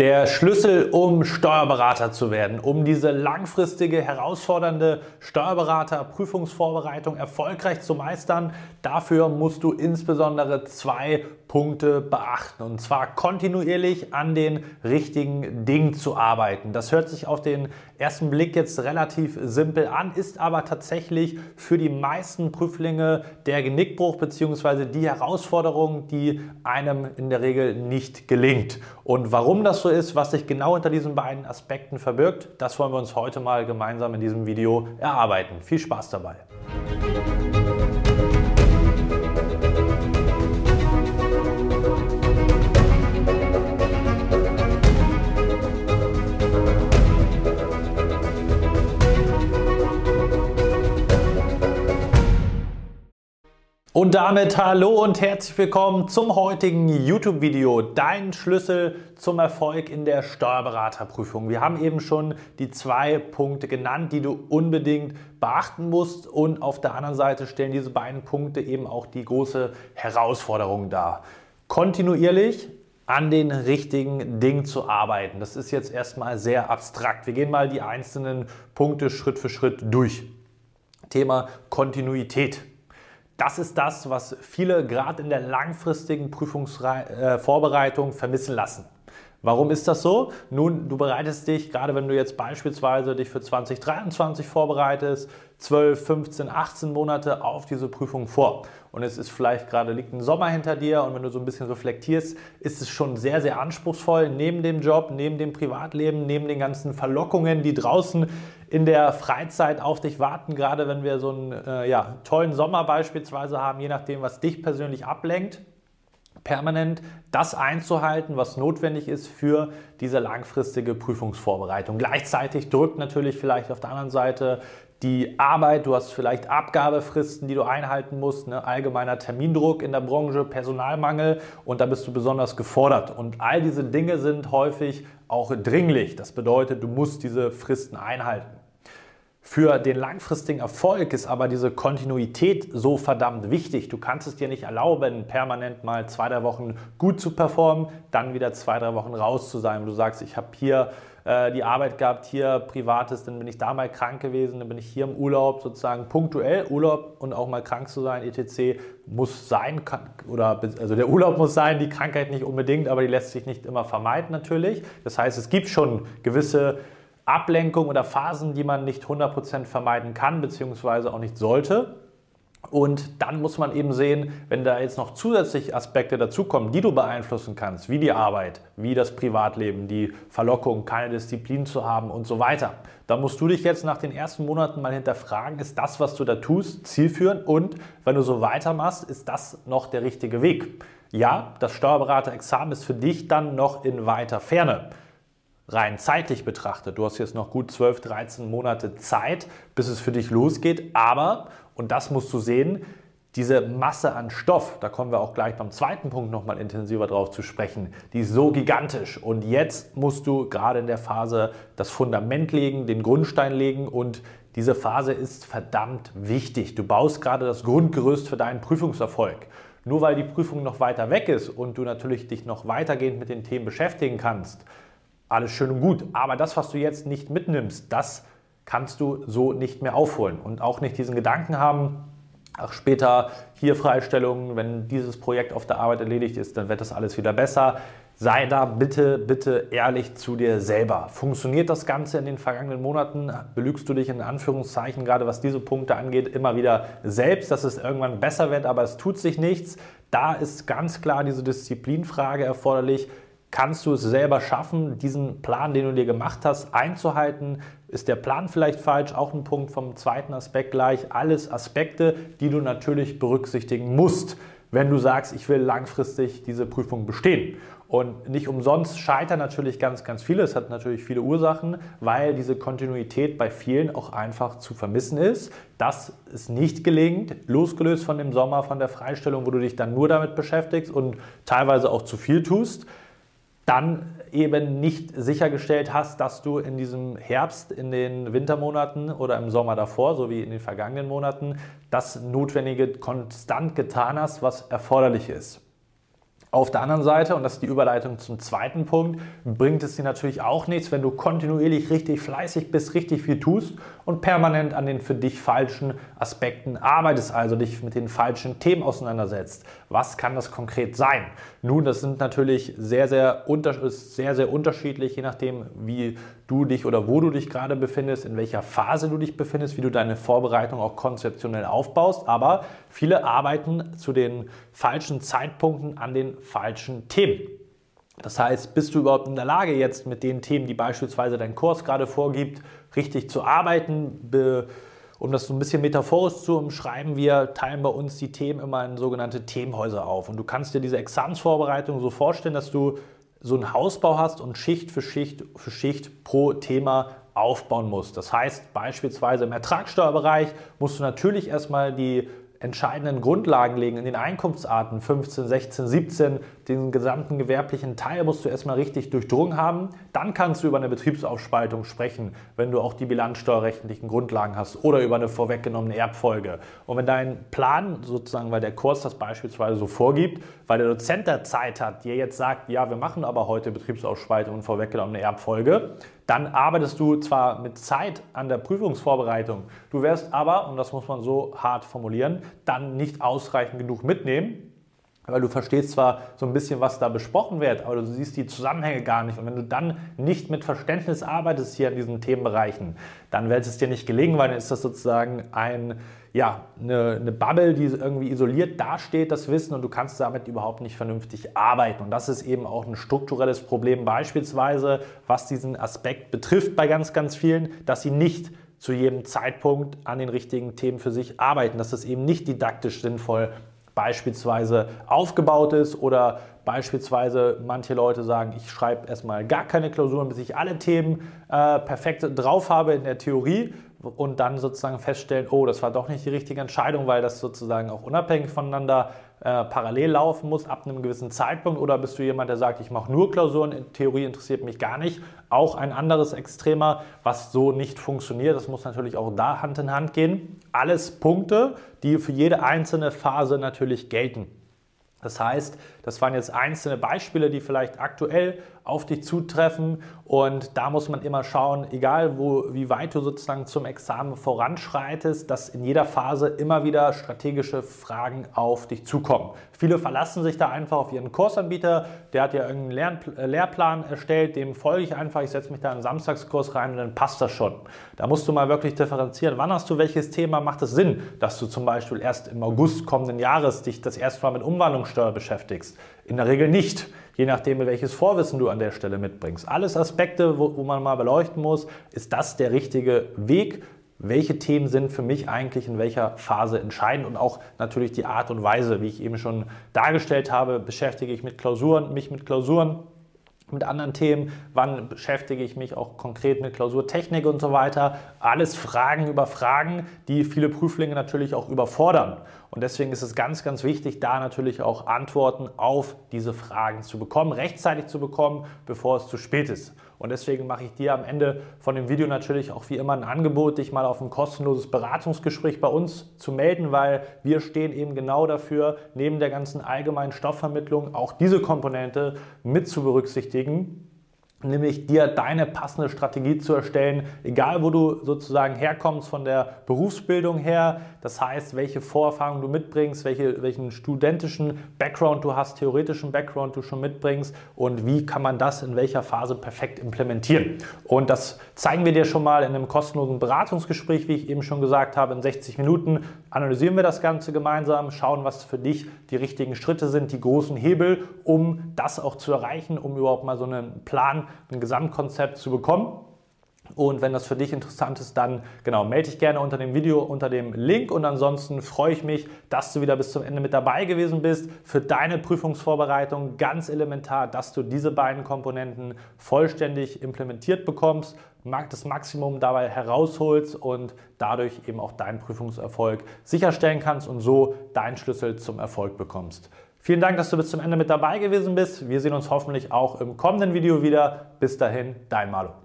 Der Schlüssel, um Steuerberater zu werden, um diese langfristige, herausfordernde Steuerberaterprüfungsvorbereitung erfolgreich zu meistern, dafür musst du insbesondere zwei Punkte beachten. Und zwar kontinuierlich an den richtigen Dingen zu arbeiten. Das hört sich auf den ersten Blick jetzt relativ simpel an, ist aber tatsächlich für die meisten Prüflinge der Genickbruch bzw. die Herausforderung, die einem in der Regel nicht gelingt. Und warum das so ist, was sich genau unter diesen beiden Aspekten verbirgt, das wollen wir uns heute mal gemeinsam in diesem Video erarbeiten. Viel Spaß dabei! Und damit hallo und herzlich willkommen zum heutigen YouTube-Video. Dein Schlüssel zum Erfolg in der Steuerberaterprüfung. Wir haben eben schon die zwei Punkte genannt, die du unbedingt beachten musst. Und auf der anderen Seite stellen diese beiden Punkte eben auch die große Herausforderung dar. Kontinuierlich an den richtigen Dingen zu arbeiten. Das ist jetzt erstmal sehr abstrakt. Wir gehen mal die einzelnen Punkte Schritt für Schritt durch. Thema Kontinuität. Das ist das, was viele gerade in der langfristigen Prüfungsvorbereitung vermissen lassen. Warum ist das so? Nun, du bereitest dich, gerade wenn du jetzt beispielsweise dich für 2023 vorbereitest, 12, 15, 18 Monate auf diese Prüfung vor. Und es ist vielleicht gerade liegt ein Sommer hinter dir und wenn du so ein bisschen reflektierst, ist es schon sehr, sehr anspruchsvoll neben dem Job, neben dem Privatleben, neben den ganzen Verlockungen, die draußen in der Freizeit auf dich warten, gerade wenn wir so einen äh, ja, tollen Sommer beispielsweise haben, je nachdem, was dich persönlich ablenkt permanent das einzuhalten, was notwendig ist für diese langfristige Prüfungsvorbereitung. Gleichzeitig drückt natürlich vielleicht auf der anderen Seite die Arbeit, du hast vielleicht Abgabefristen, die du einhalten musst, ne? allgemeiner Termindruck in der Branche, Personalmangel und da bist du besonders gefordert. Und all diese Dinge sind häufig auch dringlich. Das bedeutet, du musst diese Fristen einhalten. Für den langfristigen Erfolg ist aber diese Kontinuität so verdammt wichtig. Du kannst es dir nicht erlauben, permanent mal zwei, drei Wochen gut zu performen, dann wieder zwei, drei Wochen raus zu sein. Du sagst, ich habe hier äh, die Arbeit gehabt, hier Privates, dann bin ich da mal krank gewesen, dann bin ich hier im Urlaub, sozusagen punktuell Urlaub und auch mal krank zu sein, etc. muss sein, kann, oder also der Urlaub muss sein, die Krankheit nicht unbedingt, aber die lässt sich nicht immer vermeiden natürlich. Das heißt, es gibt schon gewisse Ablenkung oder Phasen, die man nicht 100% vermeiden kann, beziehungsweise auch nicht sollte. Und dann muss man eben sehen, wenn da jetzt noch zusätzliche Aspekte dazukommen, die du beeinflussen kannst, wie die Arbeit, wie das Privatleben, die Verlockung, keine Disziplin zu haben und so weiter. Da musst du dich jetzt nach den ersten Monaten mal hinterfragen, ist das, was du da tust, zielführend und wenn du so weitermachst, ist das noch der richtige Weg? Ja, das Steuerberaterexamen ist für dich dann noch in weiter Ferne rein zeitlich betrachtet, du hast jetzt noch gut 12, 13 Monate Zeit, bis es für dich losgeht, aber, und das musst du sehen, diese Masse an Stoff, da kommen wir auch gleich beim zweiten Punkt nochmal intensiver drauf zu sprechen, die ist so gigantisch. Und jetzt musst du gerade in der Phase das Fundament legen, den Grundstein legen und diese Phase ist verdammt wichtig. Du baust gerade das Grundgerüst für deinen Prüfungserfolg. Nur weil die Prüfung noch weiter weg ist und du natürlich dich noch weitergehend mit den Themen beschäftigen kannst, alles schön und gut. Aber das, was du jetzt nicht mitnimmst, das kannst du so nicht mehr aufholen. Und auch nicht diesen Gedanken haben, ach später hier Freistellungen, wenn dieses Projekt auf der Arbeit erledigt ist, dann wird das alles wieder besser. Sei da bitte, bitte ehrlich zu dir selber. Funktioniert das Ganze in den vergangenen Monaten? Belügst du dich in Anführungszeichen, gerade was diese Punkte angeht, immer wieder selbst, dass es irgendwann besser wird, aber es tut sich nichts? Da ist ganz klar diese Disziplinfrage erforderlich. Kannst du es selber schaffen, diesen Plan, den du dir gemacht hast, einzuhalten? Ist der Plan vielleicht falsch? Auch ein Punkt vom zweiten Aspekt gleich. Alles Aspekte, die du natürlich berücksichtigen musst, wenn du sagst, ich will langfristig diese Prüfung bestehen. Und nicht umsonst scheitern natürlich ganz, ganz viele. Es hat natürlich viele Ursachen, weil diese Kontinuität bei vielen auch einfach zu vermissen ist. Dass es nicht gelingt, losgelöst von dem Sommer, von der Freistellung, wo du dich dann nur damit beschäftigst und teilweise auch zu viel tust dann eben nicht sichergestellt hast, dass du in diesem Herbst, in den Wintermonaten oder im Sommer davor, so wie in den vergangenen Monaten, das Notwendige konstant getan hast, was erforderlich ist. Auf der anderen Seite, und das ist die Überleitung zum zweiten Punkt, bringt es dir natürlich auch nichts, wenn du kontinuierlich richtig fleißig bist, richtig viel tust und permanent an den für dich falschen Aspekten arbeitest, also dich mit den falschen Themen auseinandersetzt. Was kann das konkret sein? Nun, das sind natürlich sehr, sehr, ist sehr, sehr unterschiedlich, je nachdem, wie du dich oder wo du dich gerade befindest, in welcher Phase du dich befindest, wie du deine Vorbereitung auch konzeptionell aufbaust. Aber viele arbeiten zu den falschen Zeitpunkten an den falschen Themen. Das heißt, bist du überhaupt in der Lage, jetzt mit den Themen, die beispielsweise dein Kurs gerade vorgibt, richtig zu arbeiten? um das so ein bisschen metaphorisch zu umschreiben, wir teilen bei uns die Themen immer in sogenannte Themenhäuser auf. Und du kannst dir diese Examensvorbereitung so vorstellen, dass du so einen Hausbau hast und Schicht für Schicht für Schicht pro Thema aufbauen musst. Das heißt beispielsweise im Ertragssteuerbereich musst du natürlich erstmal die entscheidenden Grundlagen legen in den Einkunftsarten 15, 16, 17, den gesamten gewerblichen Teil musst du erstmal richtig durchdrungen haben. Dann kannst du über eine Betriebsaufspaltung sprechen, wenn du auch die bilanzsteuerrechtlichen Grundlagen hast oder über eine vorweggenommene Erbfolge. Und wenn dein Plan sozusagen, weil der Kurs das beispielsweise so vorgibt, weil der Dozent der Zeit hat, dir jetzt sagt, ja, wir machen aber heute Betriebsaufspaltung und vorweggenommene Erbfolge, dann arbeitest du zwar mit Zeit an der Prüfungsvorbereitung, du wirst aber, und das muss man so hart formulieren, dann nicht ausreichend genug mitnehmen, weil du verstehst zwar so ein bisschen, was da besprochen wird, aber du siehst die Zusammenhänge gar nicht. Und wenn du dann nicht mit Verständnis arbeitest hier in diesen Themenbereichen, dann wird es dir nicht gelingen, weil dann ist das sozusagen ein ja, eine, eine Bubble, die irgendwie isoliert dasteht, das Wissen, und du kannst damit überhaupt nicht vernünftig arbeiten. Und das ist eben auch ein strukturelles Problem, beispielsweise, was diesen Aspekt betrifft bei ganz, ganz vielen, dass sie nicht zu jedem Zeitpunkt an den richtigen Themen für sich arbeiten, dass es eben nicht didaktisch sinnvoll beispielsweise aufgebaut ist oder beispielsweise manche Leute sagen, ich schreibe erstmal gar keine Klausuren, bis ich alle Themen äh, perfekt drauf habe in der Theorie und dann sozusagen feststellen, oh, das war doch nicht die richtige Entscheidung, weil das sozusagen auch unabhängig voneinander äh, parallel laufen muss ab einem gewissen Zeitpunkt oder bist du jemand, der sagt, ich mache nur Klausuren, Theorie interessiert mich gar nicht. Auch ein anderes Extremer, was so nicht funktioniert. Das muss natürlich auch da Hand in Hand gehen. Alles Punkte, die für jede einzelne Phase natürlich gelten. Das heißt, das waren jetzt einzelne Beispiele, die vielleicht aktuell auf dich zutreffen und da muss man immer schauen, egal wo, wie weit du sozusagen zum Examen voranschreitest, dass in jeder Phase immer wieder strategische Fragen auf dich zukommen. Viele verlassen sich da einfach auf ihren Kursanbieter, der hat ja irgendeinen Lern äh, Lehrplan erstellt, dem folge ich einfach, ich setze mich da in einen Samstagskurs rein und dann passt das schon. Da musst du mal wirklich differenzieren, wann hast du welches Thema, macht es Sinn, dass du zum Beispiel erst im August kommenden Jahres dich das erste Mal mit Umwandlungssteuer beschäftigst. In der Regel nicht, je nachdem, welches Vorwissen du an der Stelle mitbringst. Alles Aspekte, wo, wo man mal beleuchten muss, ist das der richtige Weg? Welche Themen sind für mich eigentlich in welcher Phase entscheidend und auch natürlich die Art und Weise, wie ich eben schon dargestellt habe, beschäftige ich mit Klausuren, mich mit Klausuren mit anderen Themen, wann beschäftige ich mich auch konkret mit Klausurtechnik und so weiter. Alles Fragen über Fragen, die viele Prüflinge natürlich auch überfordern. Und deswegen ist es ganz, ganz wichtig, da natürlich auch Antworten auf diese Fragen zu bekommen, rechtzeitig zu bekommen, bevor es zu spät ist. Und deswegen mache ich dir am Ende von dem Video natürlich auch wie immer ein Angebot, dich mal auf ein kostenloses Beratungsgespräch bei uns zu melden, weil wir stehen eben genau dafür, neben der ganzen allgemeinen Stoffvermittlung auch diese Komponente mit zu berücksichtigen nämlich dir deine passende Strategie zu erstellen, egal wo du sozusagen herkommst von der Berufsbildung her. Das heißt, welche Vorerfahrungen du mitbringst, welche, welchen studentischen Background du hast, theoretischen Background du schon mitbringst und wie kann man das in welcher Phase perfekt implementieren. Und das zeigen wir dir schon mal in einem kostenlosen Beratungsgespräch, wie ich eben schon gesagt habe. In 60 Minuten analysieren wir das Ganze gemeinsam, schauen, was für dich die richtigen Schritte sind, die großen Hebel, um das auch zu erreichen, um überhaupt mal so einen Plan ein Gesamtkonzept zu bekommen. Und wenn das für dich interessant ist, dann genau, melde dich gerne unter dem Video, unter dem Link. Und ansonsten freue ich mich, dass du wieder bis zum Ende mit dabei gewesen bist. Für deine Prüfungsvorbereitung ganz elementar, dass du diese beiden Komponenten vollständig implementiert bekommst, das Maximum dabei herausholst und dadurch eben auch deinen Prüfungserfolg sicherstellen kannst und so deinen Schlüssel zum Erfolg bekommst. Vielen Dank, dass du bis zum Ende mit dabei gewesen bist. Wir sehen uns hoffentlich auch im kommenden Video wieder. Bis dahin, dein Malo.